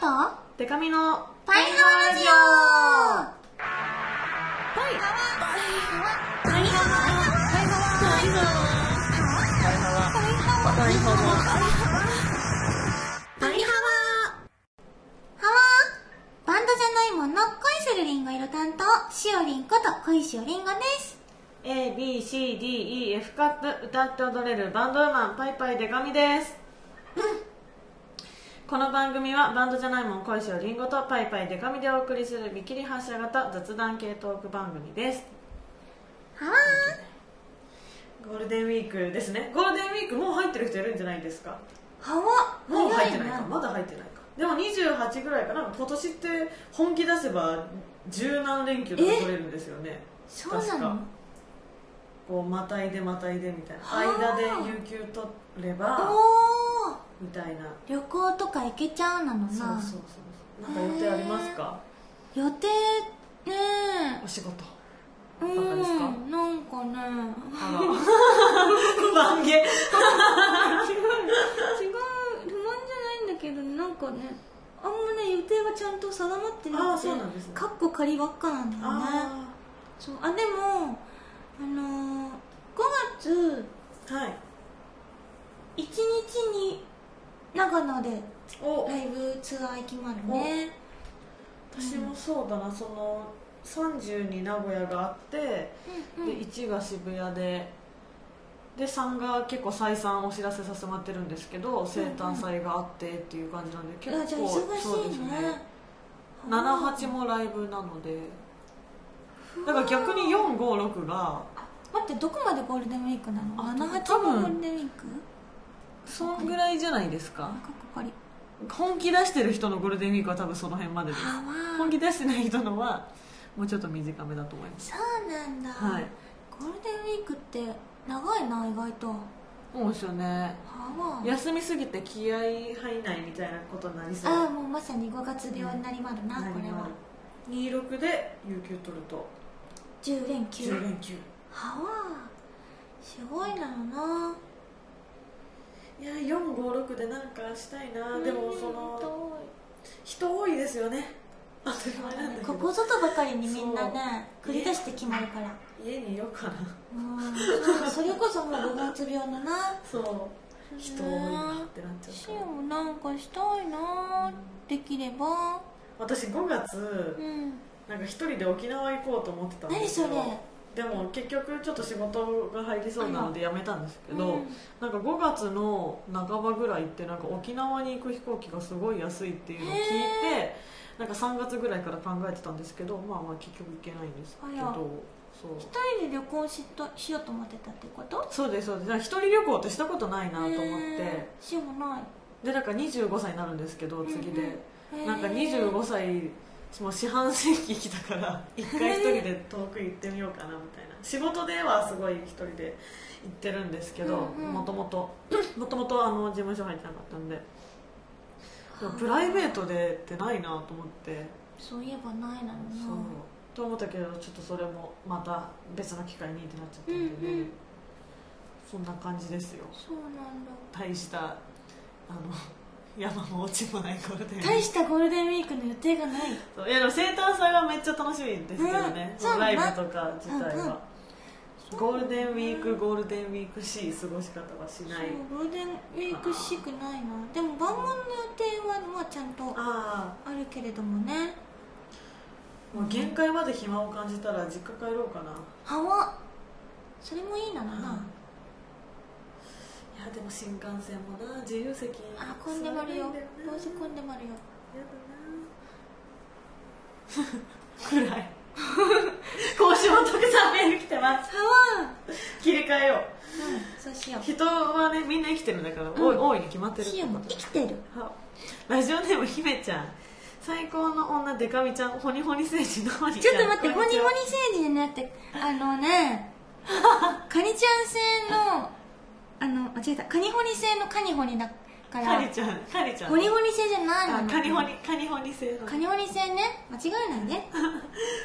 と？デカミのパイハワラジオ。パイパイハワ。パイハワ。パイハワ。パイハワ。ハワ。バンドじゃないもの。恋するリンゴ色担当しおりんこと恋しおりんごです。A, B, C, D, E, F カップ歌って踊れるバンドウーマン。パイパイデカミですこの番組はバンドじゃないもん恋しをりんごとパイパイデカミでお送りする見切り発車型雑談系トーク番組です。はわゴールデンウィークですね。ゴールデンウィークもう入ってる人いるんじゃないですか？はわもう入ってないか？早まだ入ってないか？でも28ぐらいかな。今年って本気出せば十何連休とか取れるんですよね。そうなの？確か。こうまたいでまたいでみたいな。はあ間で有給取ればおーみたいな。旅行とか行けちゃうなのな。そうそうそうなんか予定ありますか？予定ね。お仕事。えうとかですか？んなんかね。あら不満げ違う違う不満じゃないんだけどなんかねあんまね予定がちゃんと定まってなああくてそうなんですね。かっこ仮ばっかなんだよね。あそう。あでもあのー、5月あはい。1日に長野でお。ライブツアー行きまるね。私もそうだなその30に名古屋があってうんうん。で1が渋谷でで3が結構再三お知らせさせてもらってるんですけど生誕祭があってっていう感じなんで結構そうですしいね78もライブなのでだから逆に456が待ってどこまでゴールデンウィークなの？あ78多分もゴールデンウィーク？そんぐらいじゃないですか？本気出してる人のゴールデンウィークは多分その辺までです。はわ本気出してない人のはもうちょっと短めだと思います。そうなんだ、はい。ゴールデンウィークって長いな意外と。はそうですよね。わ休みすぎて気合入んないみたいなことになりそう。ああもうまさに5月病になりまるな、これは。26で有給取ると。10連休。10連休。はわすごいなのないや456でなんかしたいな。でもその遠人多いですよね。当たり前なんだけど。いここぞとばかりにみんなね繰り出して決まるから。家にいようかな。うん。それこそもう5月病だな。そう。人多いなってなっちゃうもなんかしたいな。できれば。私5月うん。なんか一人で沖縄行こうと思ってたんで何それ？でも結局ちょっと仕事が入りそうなので辞めたんですけど、うん。なんか5月の半ばぐらいってなんか沖縄に行く飛行機がすごい安いっていうのを聞いてなんか3月ぐらいから考えてたんですけどまあまあ結局行けないんです。けどそう。一人で旅行しとしようと思ってたってこと？そうですそうです。一人旅行ってしたことないなと思って。しようもない。でなんか25歳になるんですけど次で、うんうん。なんかへー25歳もう四半世紀生きたから一回一人で遠く行ってみようかなみたいな。仕事ではすごい一人で行ってるんですけどもともと もともとあの事務所入ってなかったんで。プライベートでってないなと思って。そういえばないな。そう。と思ったけどちょっとそれもまた別の機会にってなっちゃったんで。ね、うんうん。そんな感じですよ。そうなんだ。大したあの山も落ちもないゴールデンウィーク。大したゴールデンウィークの予定がない。そういやでも生誕祭はめっちゃ楽しみですけどね、うん。ライブとか自体は、うんうん。ゴールデンウィークゴールデンウィークしい過ごし方はしない。ゴールデンウィークしくないな。でも万問の予定はまあちゃんとああるけれどもね。あもう限界まで暇を感じたら実家帰ろうかな、はわそれもいいなのな、いやでも新幹線もな自由席あ混んでまるよ。どうせ混んでまるよ。やだな。暗い。今週もたくさんメール来てます。切り替えよう。うんそうしよう。人はねみんな生きてるんだから、多い多いに決まってる生きてる。はラジオネームひめちゃん。最高の女デカミちゃんホニホニ星人のホニちゃん。ちょっと待ってホニホニ星人じゃなくてあのね カニちゃん製のあの間違えた。カニホニ製のカニホニだから。カニちゃんカニちゃん。ホニホニ製じゃないの。カニホニカニホニ製の。カニホニ製ね。間違えないね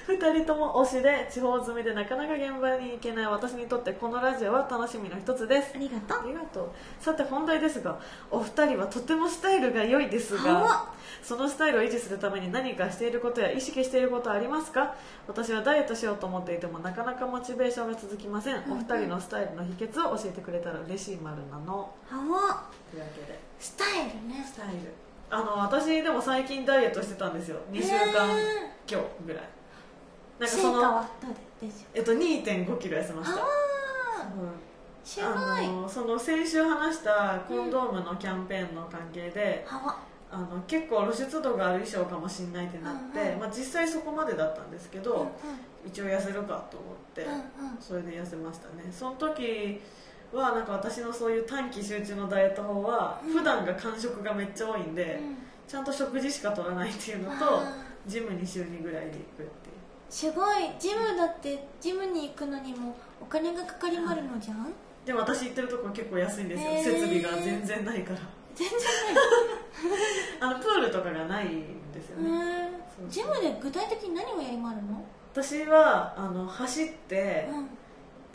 2 人とも推しで地方住みでなかなか現場に行けない私にとってこのラジオは楽しみの一つです。ありがとう。ありがとう。さて本題ですがお二人はとてもスタイルが良いですはがそのスタイルを維持するために何かしていることや意識していることはありますか？私はダイエットしようと思っていてもなかなかモチベーションが続きません、うんうん。お二人のスタイルの秘訣を教えてくれたら嬉しい丸なの。はわというわけでスタイルね。スタイル。あの私でも最近ダイエットしてたんですよ。2週間今日ぐらい。なんか成そのえっと2 5キロ痩せました。あうん。すごい。あのその先週話したコンドームのキャンペーンの関係で、はわあの結構露出度がある衣装かもしれないってなって、うんうん。まあ、実際そこまでだったんですけど、うん。一応痩せるかと思って、うんうん。それで痩せましたね。その時はなんか私のそういう短期集中のダイエット法はうん。普段が間食がめっちゃ多いんで、うん。ちゃんと食事しか取らないっていうのとあジムに週2ぐらいで行くっていう。すごい。ジムだってジムに行くのにもお金がかかりまるのじゃん？でも私行ってるとこ結構安いんですよ、へー。設備が全然ないから。全然 あのプールとかがないんですよね、ジムで具体的に何をやりまるの？私はあの走ってうん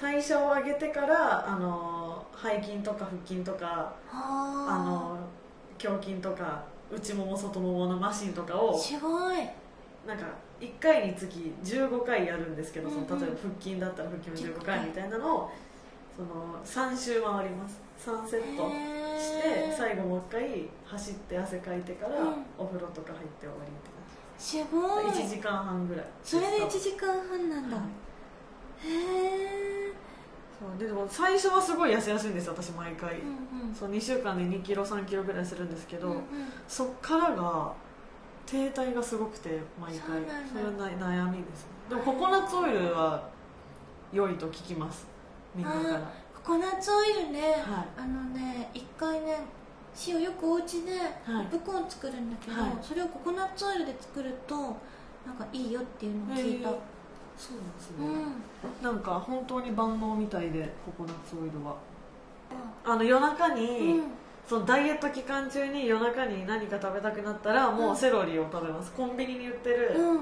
代謝を上げてからあの背筋とか腹筋とかああの胸筋とか内もも外もものマシンとかあをすごい。なんか1回につき15回やるんですけど、そのうん。うん例えば腹筋だったら腹筋を15回みたいなのをその3周回ります。3セットして最後もう1回走って汗かいてからうん。お風呂とか入って終わりってす。ごい。感じ1時間半ぐらい。それで1時間半なんだ。はいそうででも最初はすごい痩せやすいんですよ私毎回、うんうん。そう2週間で2キロ3キロぐらいするんですけど、うんうん。そっからが停滞がすごくて毎回。それはな悩みですね。でもココナッツオイルは良いと聞きます。みんなから。ココナッツオイルね、はい。あのね一回ね塩よくお家ではい。ポップコーン作るんだけど、はい。それをココナッツオイルで作るとなんかいいよっていうのを聞いた、へーそうなんですね、うん。なんか本当に万能みたいでココナッツオイルは。あの夜中に、うん。そのダイエット期間中に夜中に何か食べたくなったらもうセロリを食べます。コンビニに売ってる、うん。売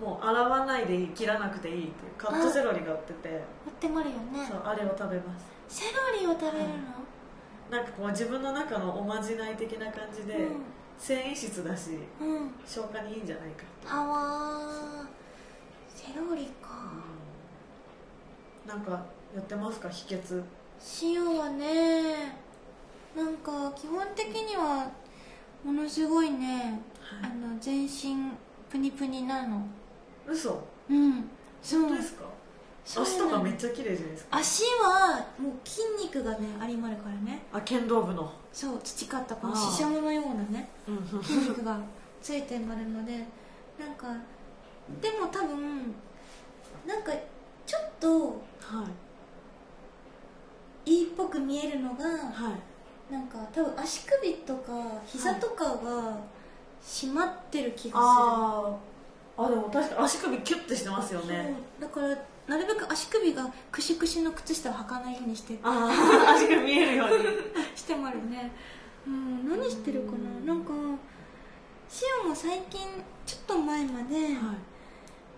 もう洗わないでいい切らなくていいっていうカットセロリが売ってて、ってもあるよね。そうあれを食べます。セロリを食べるの、なんかこう自分の中のおまじない的な感じで、繊維質だしうん、うん、消化にいいんじゃないかって。はわーセロリか、なんかやってますか？秘訣。塩はねなんか基本的にはものすごいね、はい。あの全身プニプニなの。嘘？うん。そう。本当ですか？そう足とかめっちゃ綺麗じゃないですか？足はもう筋肉がねありまるからね。あ剣道部の。そう培ったこのししゃものようなねうん。筋肉がついてまるのでなんかでも多分なんかちょっとはい。いいっぽく見えるのがはい。なんか多分足首とか膝とかが締まってる気があー。あでも確か足首キュッてしてますよする、ねだからなるべく足首がクシクシの靴下を履かないようにしてああ足首見えるように。してもあるね。うん何してるかな。なんかシオも最近ちょっと前までは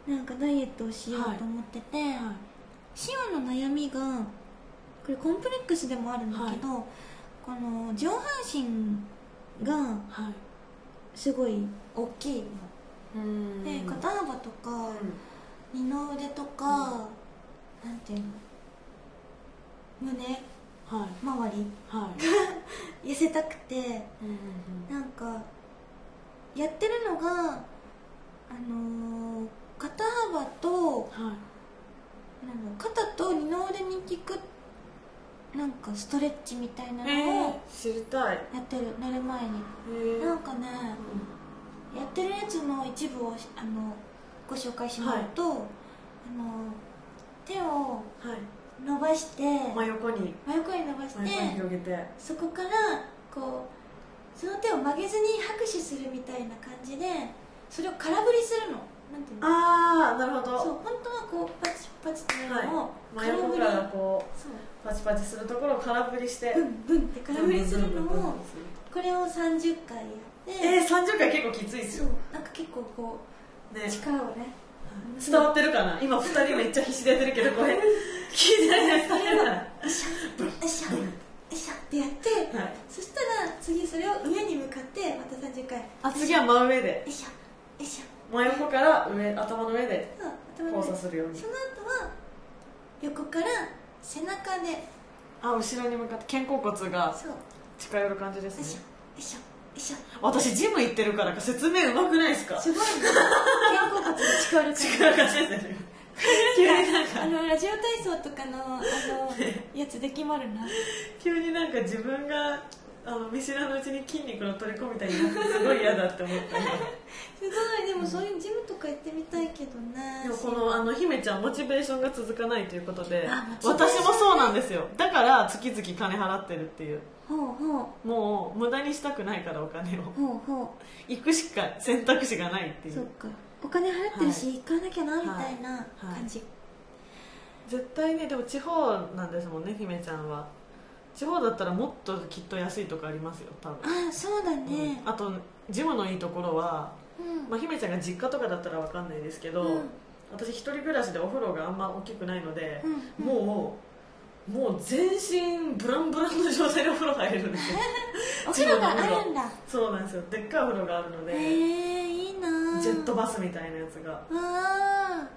なんかダイエットをしようと思ってて、い。はい。シオの悩みがこれコンプレックスでもあるんだけど、この上半身がはい。すごい大きいの。うん。で肩幅とかうん。二の腕とか、なんていうの？胸はい。周りはい。痩せたくてうんうん。なんかやってるのがあのー肩幅とうんはい肩と二の腕に効くなんかストレッチみたいなえのをー、知りたい。やってる寝る前に。えなんかねやってるやつの一部をあのご紹介しますと、あの手をはい。伸ばして真横に。真横に伸ばして。そこからこうその手を曲げずに拍手するみたいな感じでそれを空振りするのなんていうの？ああなるほど。そう本当はこうパチパチってやるのを真空振り、横からこそう。うパチパチするところを空振りしてブンブンって空振りするのをこれを30回やっでえー、30回結構きついですよ。なんか結構こうね力をね伝わってるかな？今2人めっちゃ必死でやってるけどこれ。聞 いてないです。よいしょよいしょよいしょってやって、はいそしたら次それを上に向かってまた30回。あ次は真上で。よいしょよいしょ真横から上頭の上で交上。差するように。その後は横から背中で。あ後ろに向かって肩甲骨が近寄る感じですいしょよねいしょよいしょ。私ジム行ってるからか説明うまくないですか？すごいね。肩甲骨が近寄る近感寄る感じですね急になんじあかのラジオ体操とかのあの やつで決まるな。急になんか自分があの見知らぬうちに筋肉の取り込みたいになってすごい嫌だって思った。今すごいでもそういうジムとか行ってみたいけどねでもこのあの姫ちゃんモチベーションが続かないということで私もそうなんですよ。だから月々金払ってるっていう。ほうほう。もう無駄にしたくないからお金を。ほうほ行くしか選択肢がないっていう。うそっか。お金払ってるし、行かなきゃなみたいな感じ、絶対ねでも地方なんですもんね姫ちゃんは地方だったらもっときっと安いとこありますよ多分、ああそうだね。うん。あとジムのいいところは、うん、まあ、姫ちゃんが実家とかだったら分かんないですけど、うん。私一人暮らしでお風呂があんま大きくないので、うん。もうもう全身ブランブランの状態でお風呂入れるんですよ。お風呂があるんだ。そうなんですよ。でっかいお風呂があるので、へえいいなジェットバスみたいなやつが。あ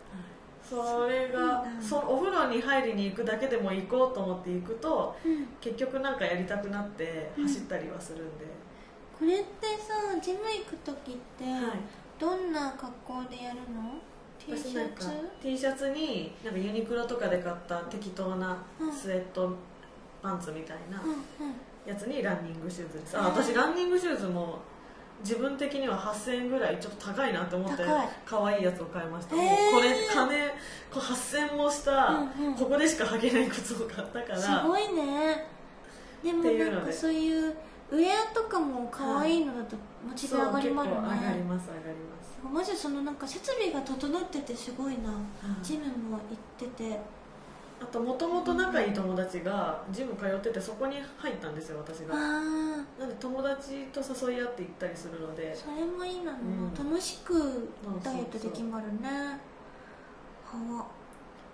それがそのお風呂に入りに行くだけでも行こうと思って行くとー、うん、結局なんかやりたくなってうん。走ったりはするんで、これってさジム行く時って、はい。どんな格好でやるの？T シャツ？T シャツになんかユニクロとかで買った適当なスウェットパンツみたいなうんうん。やつにランニングシューズです。あ私ランニングシューズも自分的には8000円ぐらいちょっと高いなと思って可愛いやつを買いました、へー。もうこれ金こう8000円もした、うんうん。ここでしか履けない靴を買ったからすごいね。でもなんかそういうウェアとかも可愛いのだとモチベ上がりまるそう結構上がりねます上がります。マジそのなんか設備が整っててすごいな。ジムも行っててあともともと仲いい友達がジム通っててそこに入ったんですよ私あが。あなんで友達と誘い合って行ったりするので。それもいいなの、うん。楽しくダイエットできまるね。は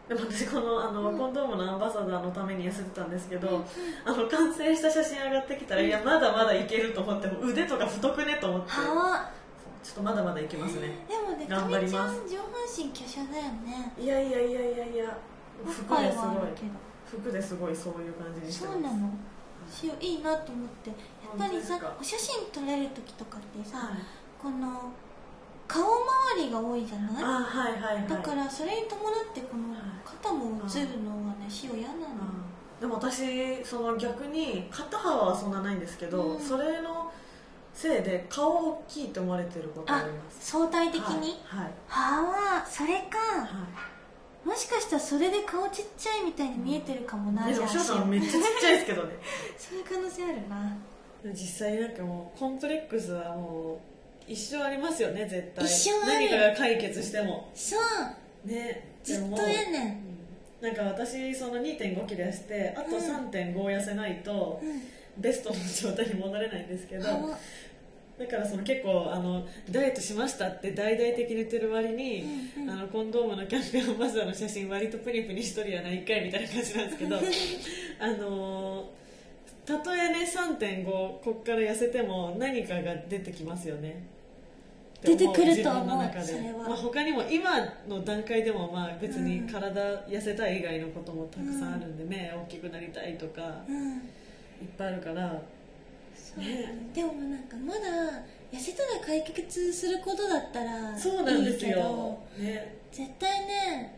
でも私このあの、うん。コンドームのアンバサダーのために痩せてたんですけど、うんあの完成した写真上がってきたらいやまだまだいけると思っても腕とか太くねと思って。はちょっとまだまだいけますね。でもね頑張ります。かみちゃん上半身華奢だよね。いやいやいやいやいや服ですごい。服ですごいそういう感じにしてそうなの。しよいいなと思って。やっぱりさお写真撮れる時とかってさ、はい。この顔周りが多いじゃない？あはいはいはい。だからそれに伴ってこの肩も映るのはねしお嫌なの。でも私その逆に肩幅はそんなないんですけど、うん。それのせいで顔大きいと思われてることがあります。相対的に、はい。はい。はあそれか。はいもしかしたらそれで顔ちっちゃいみたいに見えてるかもな、じゃあでも翔さんめっちゃちっちゃいですけどね。そういう可能性あるな。実際なんかもうコンプレックスはもう一生ありますよね絶対。一生ある。何かが解決しても。そう。ね。ずっとやねん。なんか私その2 5キロ痩せてあとうん。3 5痩せないとうん。ベストの状態に戻れないんですけど、はだからその結構あのダイエットしましたって大々的に言ってる割に、うんうん。あのコンドームのキャンペーンアンバサダーの写真割とプニプニしとるやないかいみたいな感じなんですけど あのたとえね3.5こっから痩せても何かが出てきますよね。出てくると思う自分まあ、他にも今の段階でもまあ別に体痩せたい以外のこともたくさんあるんで、目大きくなりたいとかうん。いっぱいあるからそう。でもなんかまだ痩せたら解決することだったらそうなんですいいけどよ、ね、絶対ね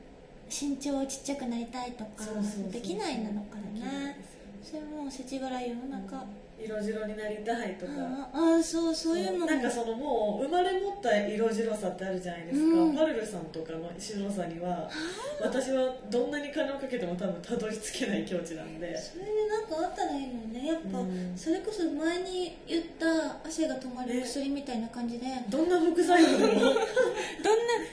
身長ちっちゃくなりたいとかできないなのからね。それもう世知辛い世の中、色白になりたいとか、ああそうそういうのも。なんかそのもう生まれ持った色白さってあるじゃないですか、うん。パルルさんとかの白さには私はどんなに金をかけても多分たどり着けない境地なんで。それでなんかあったらいいのにね。やっぱ、うん。それこそ前に言った汗が止まる薬みたいな感じで、どんな副作用でも。どんな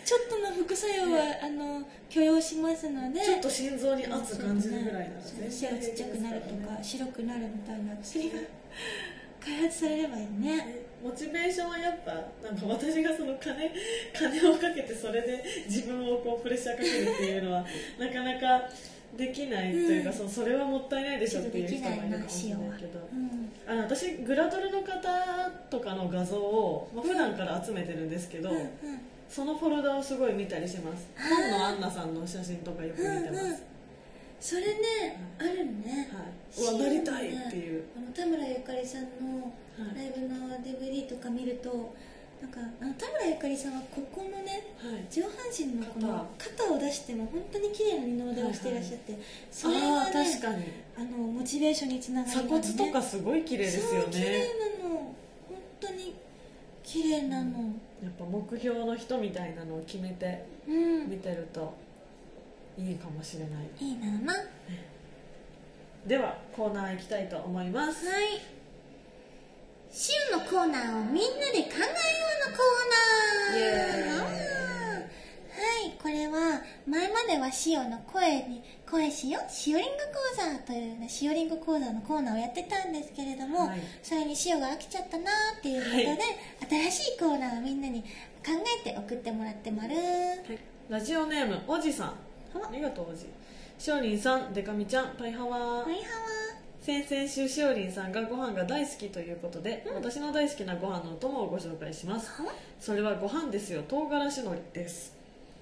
ちょっとの副作用は、あの許容しますのでちょっと心臓に圧感じるぐらいなら背がちっちゃくなるとか白くなるみたいな薬が開発されればいいね。ねモチベーションはやっぱなんか私がその金 金をかけてそれで自分をこうプレッシャーかけるっていうのはなかなかできないというか、うん。そそれはもったいないでしょっていう人もいるかもしれないけど、あの私グラドルの方とかの画像を、まあ、普段から集めてるんですけど、うんうん。そのフォルダをすごい見たりします。本のアンナさんの写真とかよく見てます、うんうん。それねあるね。はい、うわなりたいっていう、あの田村ゆかりさんのはい。ライブの DVD とか見るとなんかあの田村ゆかりさんはここのねはい。上半身のこの肩。を出しても本当に綺麗な二の腕をしていらっしゃって、それあはねあ確かに。あのモチベーションにつながり鎖ますね骨とかすごい綺麗ですよそう綺麗ねなの本当に綺麗なの。やっぱ目標の人みたいなのを決めてうん、見てるといいかもしれない。いいなのなはではコーナー行きたいと思います。いシオのコーナーをみんなで考えようのコーナー。はいこれは前まではシオの声に声しよシオリング講座というねシオリング講座のコーナーをやってたんですけれども、はい。それにシオが飽きちゃったなーっていうことで、はい新しいコーナーをみんなに考えて送ってもらってまるラジオネームおじさん。は？ありがとうおじ。しおりんさんでかみちゃんパイハワー、はいは先々週しおりんさんがご飯が大好きということで、私の大好きなご飯のお供をご紹介します。はそれはご飯ですよ。唐辛子海苔です。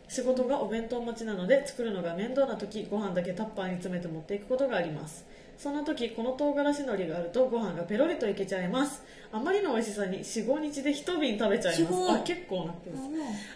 仕事がお弁当待ちなので作るのが面倒な時ご飯だけタッパーに詰めて持っていくことがありますそんな時この唐辛子海苔があるとご飯がペロリといけちゃいます。あまりの美味しさに45日で一瓶食べちゃいます。あ結構なってます。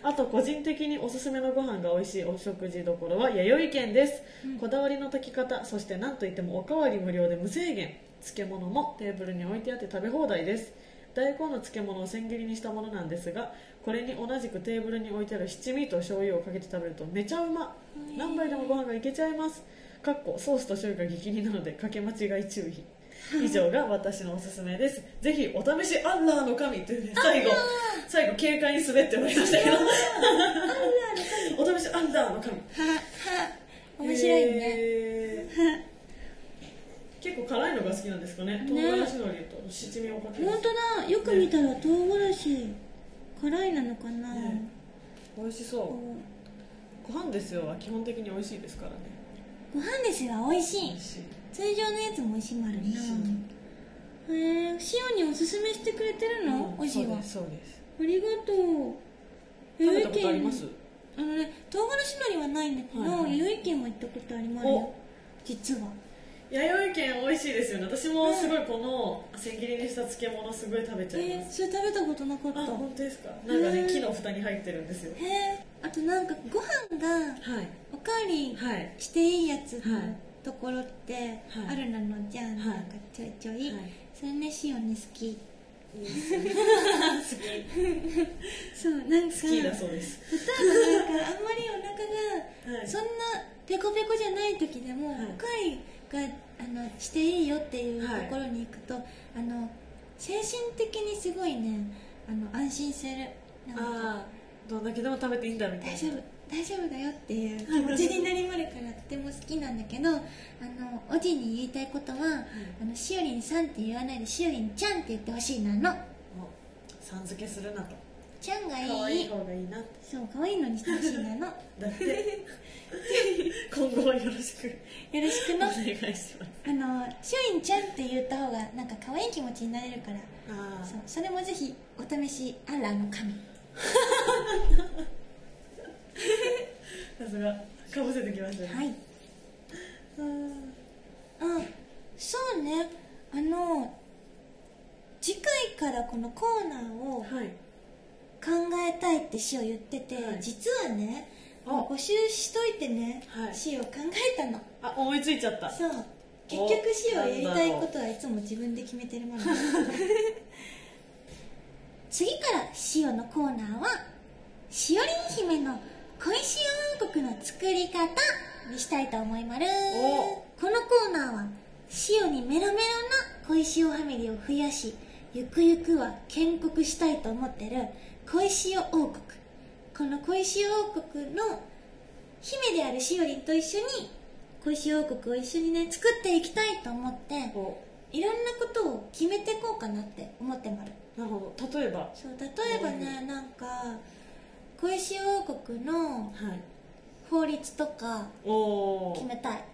あと個人的におすすめのご飯が美味しいお食事どころは弥生県です、こだわりの炊き方そして何といってもおかわり無料で無制限。漬物もテーブルに置いてあって食べ放題です。大根の漬物を千切りにしたものなんですがこれに同じくテーブルに置いてある七味と醤油をかけて食べるとめちゃうま。何杯でもご飯がいけちゃいますかっこソースと醤油が激似なのでかけ間違い注意。以上が私のおすすめです。ぜひお試しアッラーの神っていうね最後最後軽快に滑っておりましたけど。お試しアッラーの神。はは面白いね、へー。結構辛いのが好きなんですかね。唐ね辛子海苔と七味をかけて本当だ。よく見たら唐辛子辛いなのかな、ね。美味しそう。こご飯ですよ。は基本的に美味しいですからね。うご飯ですよ美味しい。通常のやつも美味しいもあるなへえ塩におすすめしてくれてるの、うんおじは？そうですそうです。ありがとう。食べたことあります？あのね唐辛子海苔はないんだけど、はいはい。弥生県は行ったことありますよ。お。実は弥生県美味しいですよね。私もすごいこの千切りにした漬物すごい食べちゃいえー、ます、それ食べたことなかった。あ本当ですか？なんかねうん。木の蓋に入ってるんですよ。へえあとなんかご飯がはい。おかわりはい。していいやつのはいところってはい。あるなのじゃん、はいなんかちょいちょい、はい。それね塩ね好き。そうなんか。好きだそうです。例えばなんかあんまりお腹がはい。そんなペコペコじゃない時でも、はい。おかわりがあのしていいよっていうとはいころに行くと、あの精神的にすごいねあの安心する。ああどんだけでも食べていいんだみたいな。大丈夫大丈夫だよっていう気持ちになりまるからとても好きなんだけどあのおじに言いたいことは、あのしおりんさんって言わないでしおりんちゃんって言ってほしいなの。もうさん付けするなとちゃんがいい。可愛い方がいいなそう可愛いのにしてほしいなの。よだって。今後はよろしく。ろしくのお願いしますあのしおりんちゃんって言った方がなんか可愛い気持ちになれるから。あそうそれもぜひお試しアラの神。あさすが。かぶせてきましたね。はい。あそうね。あの次回からこのコーナーをはい考えたいってしお言ってて、はい。実はねあ。募集しといてね、はい。しお考えたの。あ思いついちゃった。そう。結局しおやりたいことはいつも自分で決めてるもの。次からしおのコーナーはしおりん姫の恋しお王国の作り方にしたいと思いまるお。このコーナーはしおにメロメロな恋しおファミリーを増やしゆくゆくは建国したいと思ってる恋しお王国。この恋しお王国の姫であるしおりんと一緒に恋しお王国を一緒にね作っていきたいと思っておいろんなことを決めていこうかなって思ってまるなるほど。例えば？そう例えばねなんか小石王国のはい。法律とか決めたい。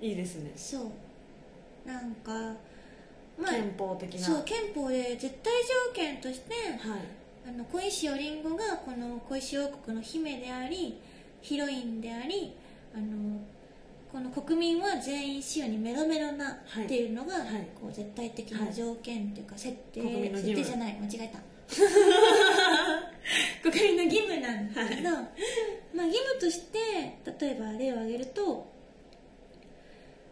いいですね。そう。なんかまあ憲法的な。そう憲法で絶対条件としてはいあの小石おりんごがこの小石王国の姫でありヒロインでありあのこの国民は全員塩にメロメロなはいっていうのが、はい。こう絶対的な条件っていうか設定、国民の義務。設定じゃない間違えた。国民の義務なんだけど、まあ義務として例えば例を挙げると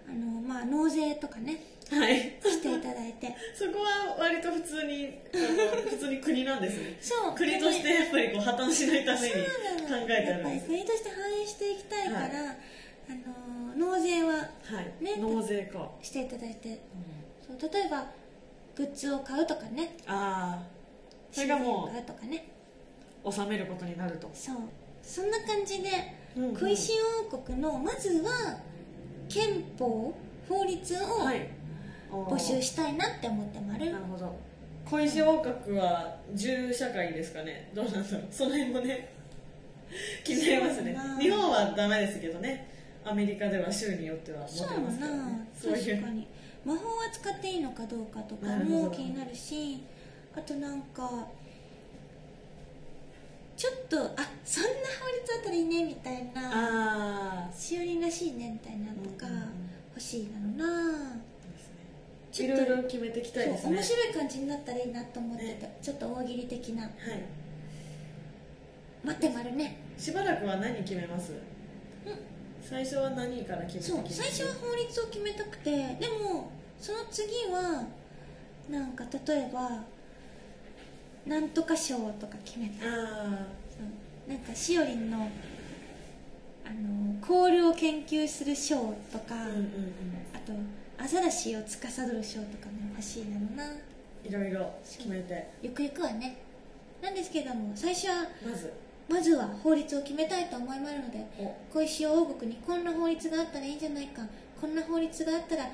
あのまあ納税とかねはい。していただいて。そこは割と普通にあの普通に国なんですね。そう国としてやっぱりこう破綻しないために考えてあやっぱりるんです国として反映していきたいから、はい。あの納税ははい、ね納税か、していただいて。そう例えばグッズを買うとかね。ああそれがも資材を買うとかね。う納めることになると、そう。そんな感じでうんうん。小石王国のまずは憲法法律をはい募集したいなって思ってまる、なるほど。小石王国は銃社会ですかね？どうなんだろう？その辺もね。気になりますね。日本はダメですけどね。アメリカでは州によってはますからなね。そういう。確かに。魔法は使っていいのかどうかとかも気になるしあとなんかちょっとあそんな法律あったらいいねみたいなしおりんらしいねみたいなのとか欲しいなのな。ちいろいろ決めていきたいですね。面白い感じになったらいいなと思ってて、ねちょっと大喜利的な。はい。待ってまるね。しばらくは何決めます？最初は何から決めてそう最初は法律を決めたくてでもその次はなんか例えばなんとか賞とか決めた。あなんかしおりんのあのコールを研究する賞とか、あうんうんうん。あとアザラシを司る賞とかも欲しいなのな。いろいろ決めて。ゆくゆくはね。なんですけども最初はまず。まずは法律を決めたいと思いまるのでお。小石王国にこんな法律があったらいいんじゃないかこんな法律があったら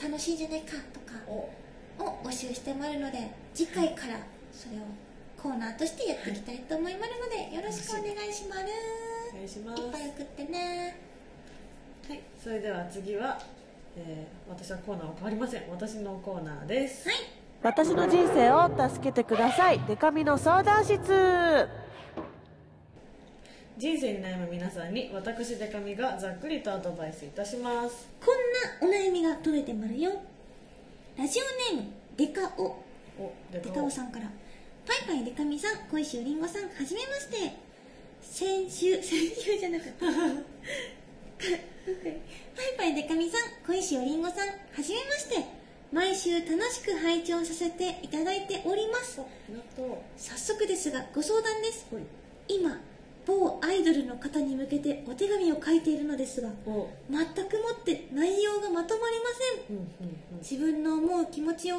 楽しいんじゃないかとかお。を募集してまるので次回からそれをコーナーとしてやっていきたいと思いまるのでよろしくお願いします。お願いします。いっぱい送ってね。はい、それでは次は、えー私はコーナーは変わりません。私のコーナーです。はい。私の人生を助けてください。デカミの相談室。人生に悩む皆さんに私デカミがざっくりとアドバイスいたします。こんなお悩みが届いてまるよ。ラジオネームデカオ。おデデカオさんから。パイパイデカミさん小石おりんごさんはじめまして。先週先週じゃなかった パイパイデカミさん小石おりんごさんはじめまして。毎週楽しく拝聴させていただいております。早速ですがご相談です。今某アイドルの方に向けてお手紙を書いているのですがお。全くもって内容がまとまりません。うんうんうん。自分の思う気持ちを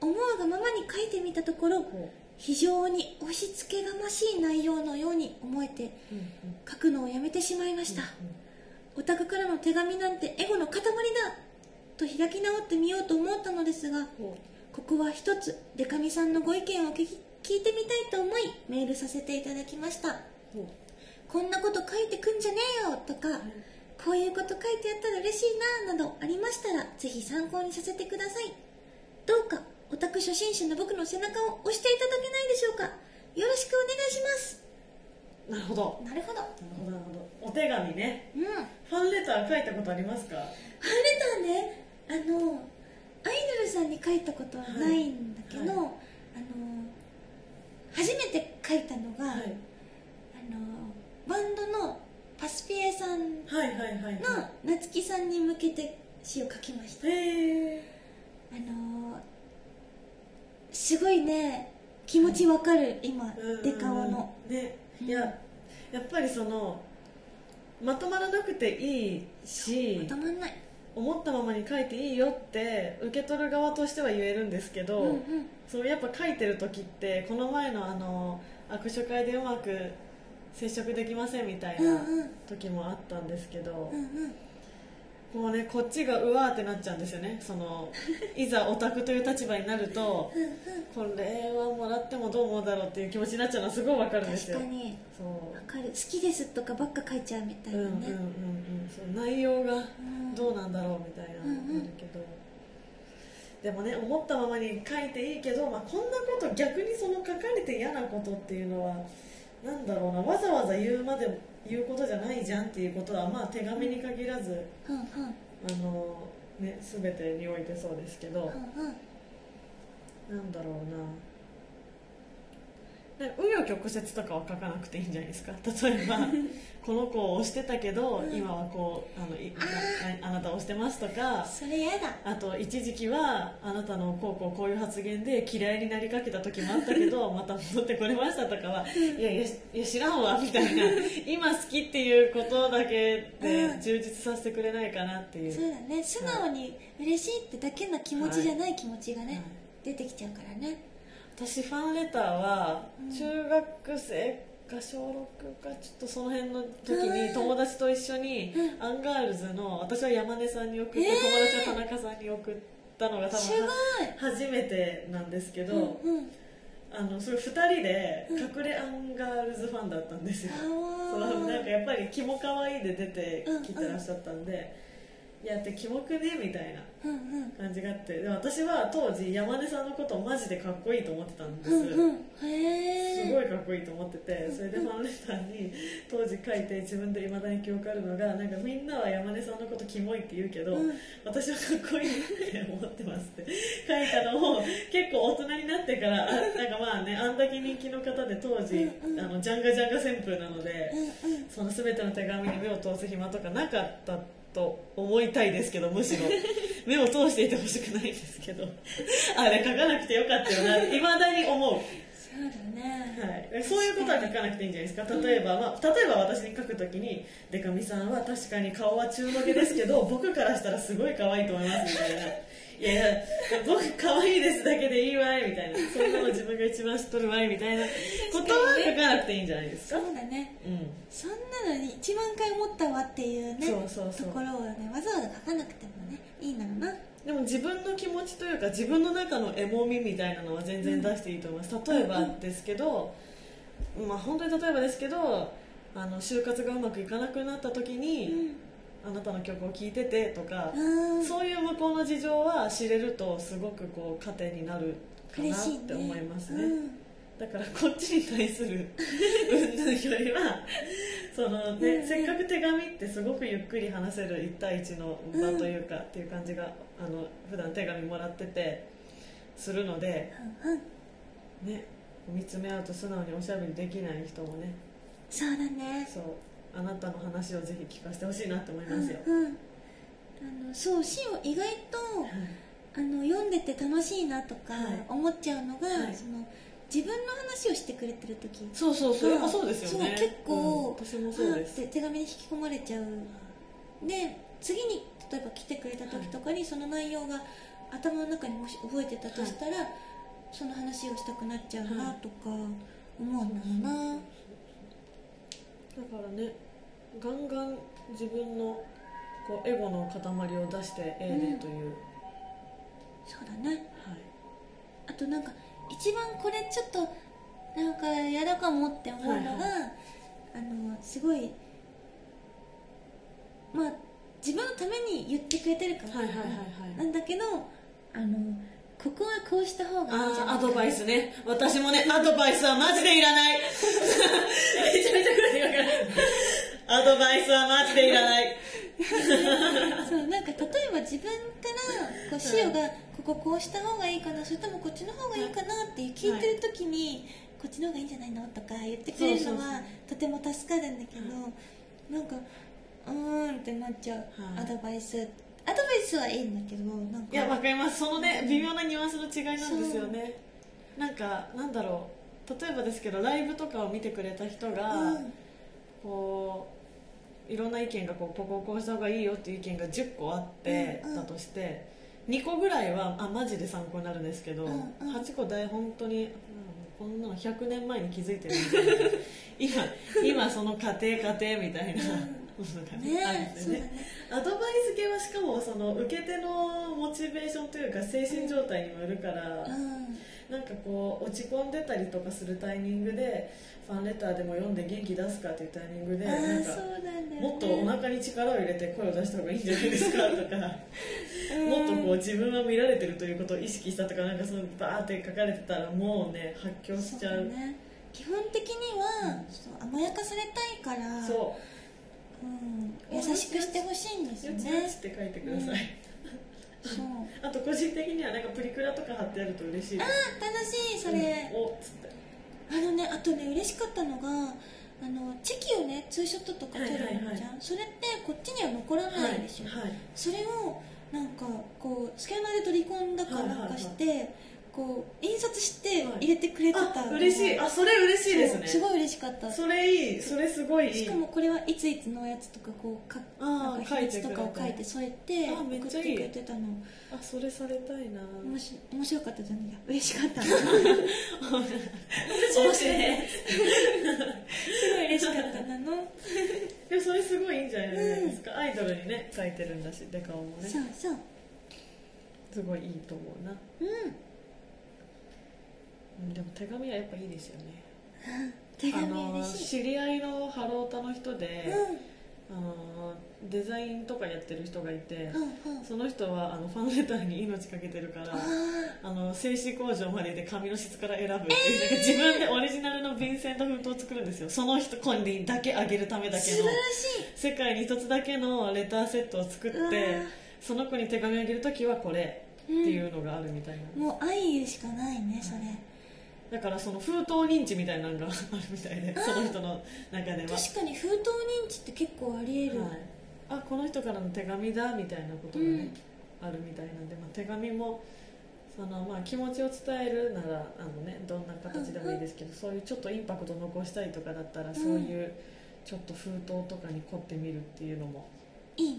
思うがままに書いてみたところほ非常に押し付けがましい内容のように思えてううんうん。書くのをやめてしまいました、お宅からの手紙なんてエゴの塊だと開き直ってみようと思ったのですがほここは一つデカミさんのご意見を聞いてみたいと思いメールさせていただきました。こんなこと書いてくんじゃねえよとかこういうこと書いてやったら嬉しいななどありましたらぜひ参考にさせてください。どうかオタク初心者の僕の背中を押していただけないでしょうか。よろしくお願いします。うなるほど。なるほど。なるほどなるほどお手紙ね。うん。ファンレファンレター書いたことありますか？ターねあのアイドルさんに書いたことはないんだけど、はい。はいあの初めて書いたのが、はい。あのバンドのパスピエさんはいはいはいのは夏木さんに向けて詩を書きました。あのーすごいね気持ちわかる今デカオの。ね。うん。いややっぱりそのまとまらなくていいしまとまんない。思ったままに書いていいよって受け取る側としては言えるんですけど、うんうん。そうやっぱ書いてる時ってこの前のあの握手会でうまく接触できませんみたいな時もあったんですけど、うんうんこうねこっちがうわーってなっちゃうんですよね。その いざオタクという立場になるとうんうんこれはもらってもどう思うだろうっていう気持ちになっちゃうのはすごいわかるんですよ。確かに。そわかる。好きですとかばっか書いちゃうみたいうなね、うんうんうんうん。そう。内容がうんどうなんだろうみたいなうんうん。なるけど、でもね思ったままに書いていいけど、まあ、こんなこと逆にその書かれて嫌なことっていうのはなんだろうなわざわざ言うまで言うことじゃないじゃんっていうことはまあ手紙に限らずうんうん。あの、ね、全てにおいてそうですけど、うんうん。なんだろうな。紆余曲折とかは書かなくていいんじゃないですか？例えば この子を推してたけど、うん。今はこうあのいああなたを推してますとかそれやだ。あと一時期はあなたのこうこうこういう発言で嫌いになりかけた時もあったけど また戻ってこれましたとかはいやいやいや知らんわみたいな今好きっていうことだけでうん。充実させてくれないかなっていう、そうだね。素直に嬉しいってだけの気持ちじゃない気持ちがね、はい。出てきちゃうからね。私ファンレターはうん。中学生か小6かちょっとその辺の時にうん。友達と一緒にうん。アンガールズの私は山根さんに送って、えー。友達は田中さんに送ったのが多分初めてなんですけど、あのそれ2人で隠れアンガールズファンだったんですよ、そなんかやっぱり「キモかわいい」で出てきてらっしゃったんで「いやってキモくね」みたいな感じがあって。で私は当時山根さんのことをマジでかっこいいと思ってたんです、うんうん。へえすごいかっこいいと思っててそれでファンレターに当時書いて自分でいまだに記憶あるのがなんかみんなは山根さんのことキモいって言うけど、うん。私はかっこいいって思ってますって書いたのを結構大人になってからあなんかまあねあんだけ人気の方で当時、うんうん。あのジャンガジャンガ旋風なので、うんうん。その全ての手紙に目を通す暇とかなかったと思いたいですけどむしろ。目を通していてほしくないですけど。あれ書かなくてよかったよな。いまだに思う。そうだね。はい、そういうことは書かなくていいんじゃないですか。例えば、まあ、例えば私に書くときに「デカミさんは確かに顔は中の毛ですけど僕からしたらすごい可愛いと思います」みたいな「いや僕可愛いですだけでいいわい」みたいな「そんなの自分が一番知っとるわい」みたいな。ことは書かなくていいんじゃないですか。そうだね。うんそんなのに1万回思ったわっていうねそうそうそう。ところをねわざわざ書かなくてもねいいんだろうな。でも自分の気持ちというか自分の中のエモみみたいなのは全然出していいと思います、例えばですけど、まあ本当に例えばですけどあの就活がうまくいかなくなった時に、あなたの曲を聴いててとか、うん。そういう向こうの事情は知れるとすごくこう糧になるかなって思いますね。うん。だからこっちに対する 云々よりはその、ねうん。せっかく手紙ってすごくゆっくり話せる1対1の場というか、っていう感じがあの普段手紙もらっててするので、うんうん。ね、見つめ合うと素直におしゃべりできない人もね。そうだね。そうあなたの話をぜひ聞かせてほしいなって思いますよ、うんうん。あのそう詩を意外とあの読んでて楽しいなとかはい。思っちゃうのが、はい。その自分の話をしてくれてる時。そうそうそう、うんやっぱそうですよね。そう結構うん。私もそうです。手紙に引き込まれちゃう。で次に例えば来てくれた時とかにその内容が頭の中にもし覚えてたとしたら、その話をしたくなっちゃうなとか思うんだろうな、だからねガンガン自分のこうエゴの塊を出してええねという、そうだね。はい。あとなんか一番これちょっとなんか嫌だかもって思うのが、はいはあのすごいまあ自分のために言ってくれてるから、はいはいはいはい。なんだけどあのここはこうした方がいいんじゃないアドバイスね。私もねアドバイスはマジでいらないめちゃめちゃくらいわかるアドバイスはマジでいらない。そうなんか例えば自分からこうシオがこここうした方がいいかなそれともこっちの方がいいかなって聞いてる時に、こっちの方がいいんじゃないのとか言ってくれるのはとても助かるんだけど、なんかうーんってなっちゃう、はい。アドバイス。アドバイスはいいんだけどなんかいやわかります。そのね微妙なニュアンスの違いなんですよね。なんかなんだろう。例えばですけどライブとかを見てくれた人が、うん。こういろんな意見がこうここをこうした方がいいよっていう意見が10個あって、だとして2個ぐらいはあマジで参考になるんですけど、うんうん。8個大本当に、うんこんなの100年前に気づいてるみたいな。今今その家庭家庭みたいな、アドバイス系はしかもその受け手のモチベーションというか精神状態にもよるから、うんなんかこう落ち込んでたりとかするタイミングでファンレターでも読んで元気出すかっていうタイミングでなんかもっとお腹に力を入れて声を出した方がいいんじゃないですかとか もっとこう自分は見られてるということを意識したとかなんかそのバーって書かれてたらもうね発狂しちゃう。そだね。基本的には、そう甘やかされたいからそう。うん、優しくしてほしいんですよね。って書いてください、そう。あと個人的にはなんかプリクラとか貼ってあると嬉しい。ですあ楽しいそれ、うん。おっつって。あのねあとね嬉しかったのがあのチェキをねツーショットとか撮るのじゃん、はいはいはい。それってこっちには残らないでしょ、はい。はい。それをなんかこうスキャナーで取り込んだかなんかして、こう印刷して入れてくれてた、あ嬉しい。あそれ嬉しいですね。すごい嬉しかった。それいい。それすごいいい。しかもこれはいついつのやつとかこうかなんか秘密とかを書いて添えてあめっ送ってくちゃいい。れてたの。あそれされたいな。面白面白かったじゃんい？や嬉しかった。す面白いね。ごい嬉しかったなの。でもそれすごいいいんじゃないですか、アイドルにね書いてるんだしデカオもね。そうそう。すごいいいと思うな、うんうん、でも手紙はやっぱいいですよね。手紙あの嬉しい。知り合いのハロータの人で、うん。あのデザインとかやってる人がいて、うんうん。その人はあのファンレターに命かけてるからああの製紙工場までで紙の質から選ぶっていう、なんか自分でオリジナルの便箋と封筒を作るんですよ。その人コンにだけあげるためだけのー素晴らし世界に一つだけのレターセットを作ってー。その子に手紙あげるときはこれってい、いうのがあるみたいな、うん、もう愛しかないねそれだからその封筒認知みたいなのがあるみたいでその人の中では、確かに封筒認知って結構ありえる、はい、あこの人からの手紙だみたいなことがね、あるみたいなんで、まあ、手紙もその、まあ、気持ちを伝えるならあの、ね、どんな形でもいいですけど、そういうちょっとインパクト残したいとかだったら、そういうちょっと封筒とかに凝ってみるっていうのも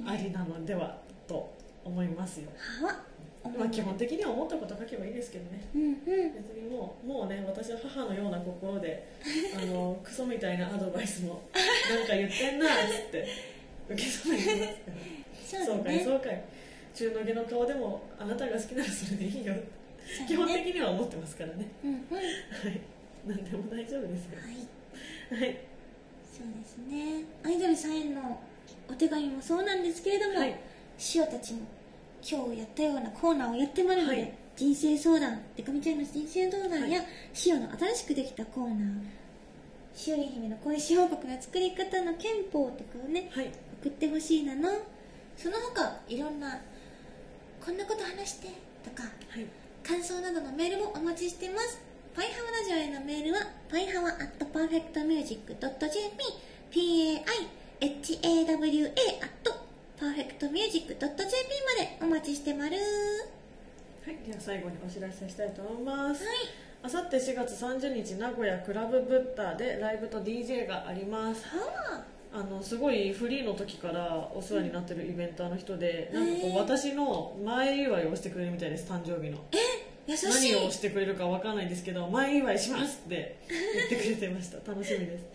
ありなのではと思いますよ、はまあ、基本的には思ったこと書けばいいですけどね。うんうん。別にもうもうね私は母のような心で あのクソみたいなアドバイスもなんか言ってんなっつって受け止めてますからそうかいそうかい。中の下の顔でもあなたが好きならそれでいいよ。そう基本ね的には思ってますからね。うんうん。はい。はい何でも大丈夫ですよ。はい。そうですね。アイドルさんへのお手紙もそうなんですけれども、はい。塩たちも今日やったようなコーナーをやってまるので、はい。人生相談デカミちゃんの人生相談や、は塩の新しくできたコーナー塩り姫の恋し報告の作り方の憲法とかをねはい。送ってほしいなの。その他いろんなこんなこと話してとかはい。感想などのメールもお待ちしてます。パイハワラジオへのメールはパイハワ at perfectmusic.jp p-a-i-h-a-w-a at perfectmusic.jp までお待ちしてまる。はい、では最後にお知らせしたいと思います、はい。あさって4月30日名古屋クラブブッダでライブと DJ があります。はあ。のすごいフリーの時からお世話になってるイベンターの人で、うんなんかこう私の前祝いをしてくれるみたいです誕生日の。あ優しい。何をしてくれるかわかんないんですけど前祝いしますって言ってくれてました。楽しみです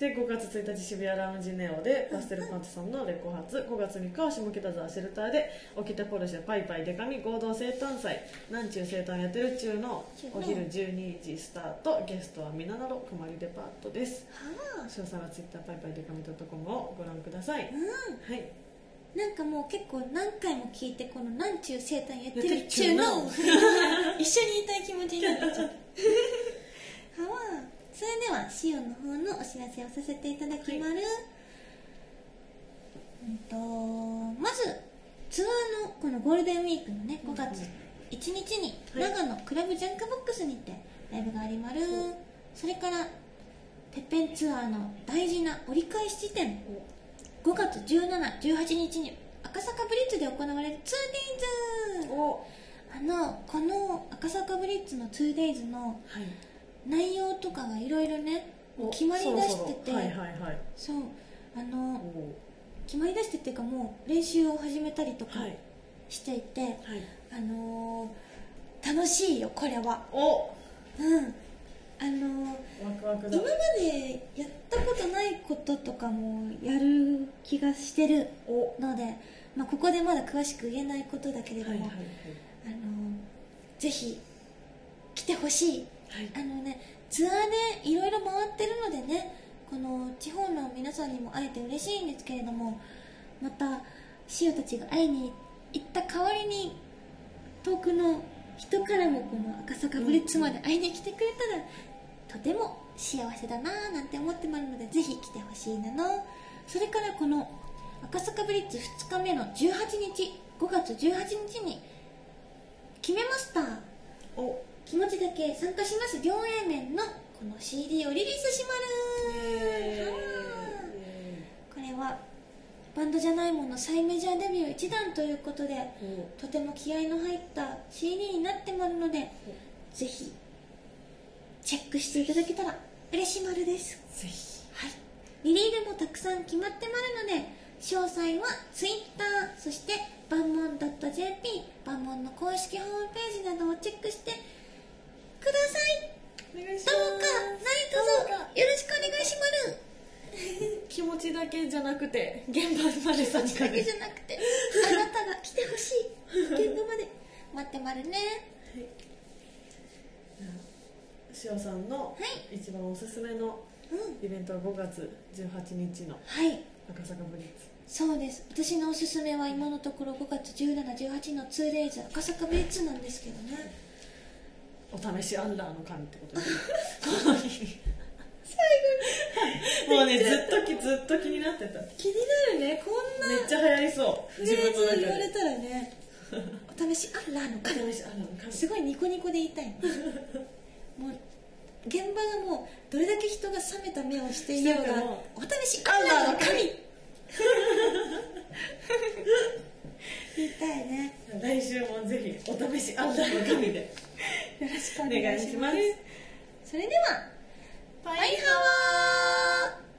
で5月1日渋谷ラウンジネオでパステルパンツさんのレコ発。5月3日は下北沢シェルターで起きてポルシェパイパイデカミ合同生誕祭。南中生誕やってる中の。お昼12時スタートゲストはみななろくまりデパートです。はあ。詳細はツイッターパイパイデカミドットコムをご覧ください、うはい。んなんかもう結構何回も聞いてこの南中生誕やってやってる中の。一緒にいたい気持ちになっちゃった。はあそれではシオの方のお知らせをさせていただきまる、うんとまずツアーのこのゴールデンウィークのね5月1日にはい。長野クラブジャンクボックスにてライブがありまる、それからてっぺんツアーの大事な折り返し地点。5月1718日に赤坂ブリッツで行われる 2days お。あのこの赤坂ブリッツの 2days のはい内容とかがいろいろねお決まりだしててそうあおの決まりだしてっていうかもう練習を始めたりとかはい。していて、はい。あのー楽しいよこれは。おうん。あのー今までやったことないこととかもやる気がしてるお。ので、まあ、ここでまだ詳しく言えないことだけれども、はいはいはい。あのぜひ来てほしいはいあのねツアーでいろいろ回ってるのでねこの地方の皆さんにも会えて嬉しいんですけれどもまたシオたちが会いに行った代わりに遠くの人からもこの赤坂ブリッツまで会いに来てくれたら、とても幸せだなぁなんて思ってもらうのでぜひ来てほしいなの。それからこの赤坂ブリッツ2日目の18日5月18日に決めました。お気持ちだけ参加します。両 A 面のこの CD をリリースしまる。これはバンドじゃないもの再メジャーデビュー1弾ということでおとても気合の入った CD になってまるのでぜひチェックしていただけたら嬉しまるです。ぜひ。はい。リリールもたくさん決まってまるので詳細は Twitter そしてバンモン .jp バンモンの公式ホームページなどをチェックしてください。どうか何卒よろしくお願いしまる気持ちだけじゃなくて現場まで参加でだけじゃなくてあなたが来てほしい。現場まで。待ってまるね。塩さんのはい一番おすすめのうん。イベントは5月18日のはい。赤坂ブリッツ。そうです。私のおすすめは今のところ5月1718の 2days 赤坂ブリッツなんですけどねお試しアンラーの神ってことですこの日もうねずっときずっと気になってた。気になるね。こんなめっちゃ流行りそう。自分の中で。言われたらね。お試しあらのお試しアンラーの神。すごいニコニコで言いたい。の もう現場がもうどれだけ人が冷めた目をしていようがお試しアンラーの神 言いたいね。来週もぜひお試しアンラーの神で。よろしくおお願願いします。いします。それではバイハワー